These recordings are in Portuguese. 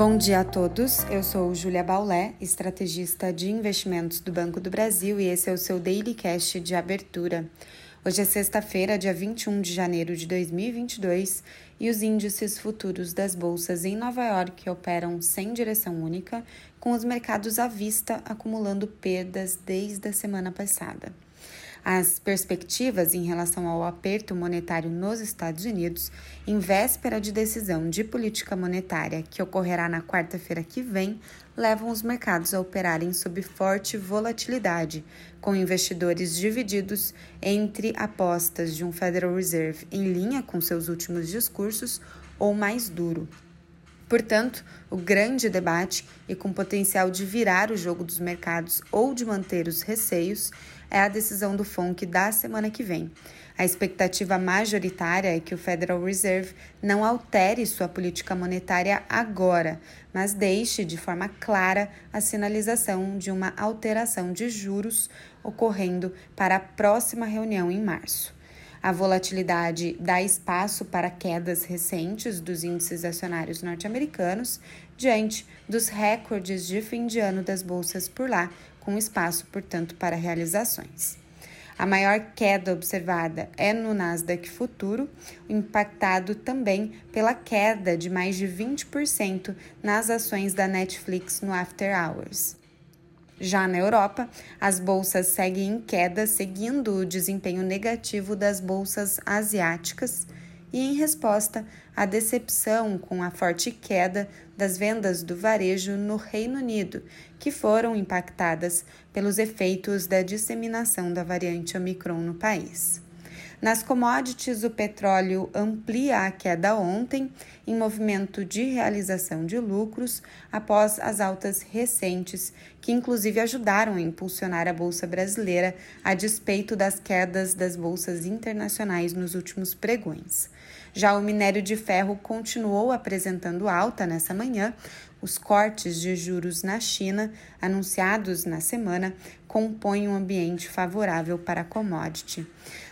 Bom dia a todos. Eu sou Júlia Baulé, estrategista de investimentos do Banco do Brasil, e esse é o seu Daily Cash de abertura. Hoje é sexta-feira, dia 21 de janeiro de 2022, e os índices futuros das bolsas em Nova York operam sem direção única, com os mercados à vista acumulando perdas desde a semana passada. As perspectivas em relação ao aperto monetário nos Estados Unidos, em véspera de decisão de política monetária que ocorrerá na quarta-feira que vem, levam os mercados a operarem sob forte volatilidade, com investidores divididos entre apostas de um Federal Reserve em linha com seus últimos discursos ou mais duro. Portanto, o grande debate, e com potencial de virar o jogo dos mercados ou de manter os receios, é a decisão do FONC da semana que vem. A expectativa majoritária é que o Federal Reserve não altere sua política monetária agora, mas deixe de forma clara a sinalização de uma alteração de juros ocorrendo para a próxima reunião em março. A volatilidade dá espaço para quedas recentes dos índices acionários norte-americanos diante dos recordes de fim de ano das bolsas por lá, com espaço, portanto, para realizações. A maior queda observada é no Nasdaq Futuro, impactado também pela queda de mais de 20% nas ações da Netflix no After Hours. Já na Europa, as bolsas seguem em queda, seguindo o desempenho negativo das bolsas asiáticas e em resposta à decepção com a forte queda das vendas do varejo no Reino Unido, que foram impactadas pelos efeitos da disseminação da variante Omicron no país. Nas commodities, o petróleo amplia a queda ontem, em movimento de realização de lucros, após as altas recentes, que inclusive ajudaram a impulsionar a Bolsa Brasileira, a despeito das quedas das bolsas internacionais nos últimos pregões. Já o minério de ferro continuou apresentando alta nessa manhã. Os cortes de juros na China, anunciados na semana, compõem um ambiente favorável para a commodity.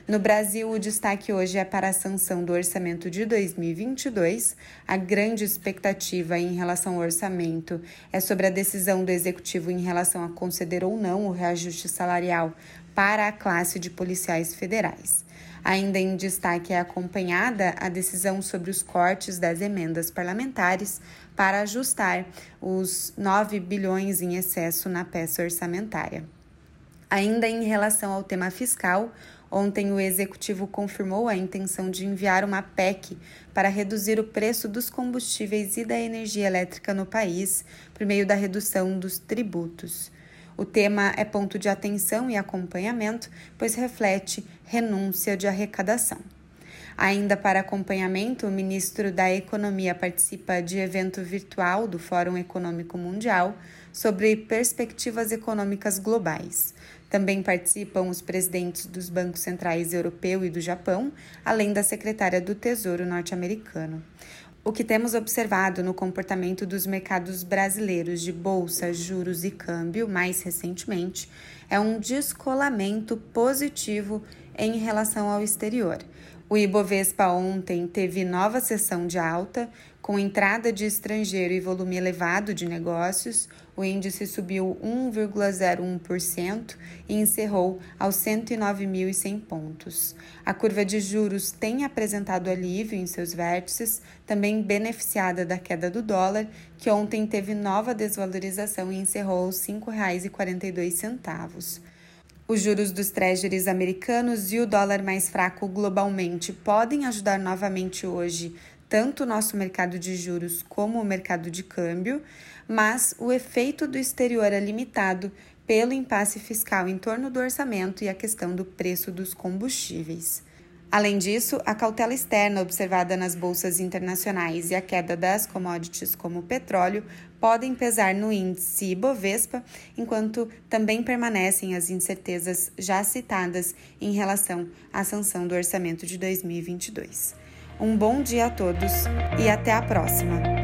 No Brasil, o destaque hoje é para a sanção do orçamento de 2022. A grande expectativa em relação ao orçamento é sobre a decisão do executivo em relação a conceder ou não o reajuste salarial para a classe de policiais federais. Ainda em destaque é acompanhada a decisão sobre os cortes das emendas parlamentares para ajustar os 9 bilhões em excesso na peça orçamentária. Ainda em relação ao tema fiscal, ontem o executivo confirmou a intenção de enviar uma PEC para reduzir o preço dos combustíveis e da energia elétrica no país por meio da redução dos tributos. O tema é ponto de atenção e acompanhamento, pois reflete renúncia de arrecadação. Ainda para acompanhamento, o ministro da Economia participa de evento virtual do Fórum Econômico Mundial sobre perspectivas econômicas globais. Também participam os presidentes dos bancos centrais europeu e do Japão, além da secretária do Tesouro norte-americano. O que temos observado no comportamento dos mercados brasileiros de bolsa, juros e câmbio mais recentemente é um descolamento positivo em relação ao exterior. O Ibovespa ontem teve nova sessão de alta, com entrada de estrangeiro e volume elevado de negócios. O índice subiu 1,01% e encerrou aos 109.100 pontos. A curva de juros tem apresentado alívio em seus vértices, também beneficiada da queda do dólar, que ontem teve nova desvalorização e encerrou aos R$ 5,42. Os juros dos treasuries americanos e o dólar mais fraco globalmente podem ajudar novamente hoje tanto o nosso mercado de juros como o mercado de câmbio, mas o efeito do exterior é limitado pelo impasse fiscal em torno do orçamento e a questão do preço dos combustíveis. Além disso, a cautela externa observada nas bolsas internacionais e a queda das commodities como o petróleo podem pesar no índice Ibovespa, enquanto também permanecem as incertezas já citadas em relação à sanção do orçamento de 2022. Um bom dia a todos e até a próxima!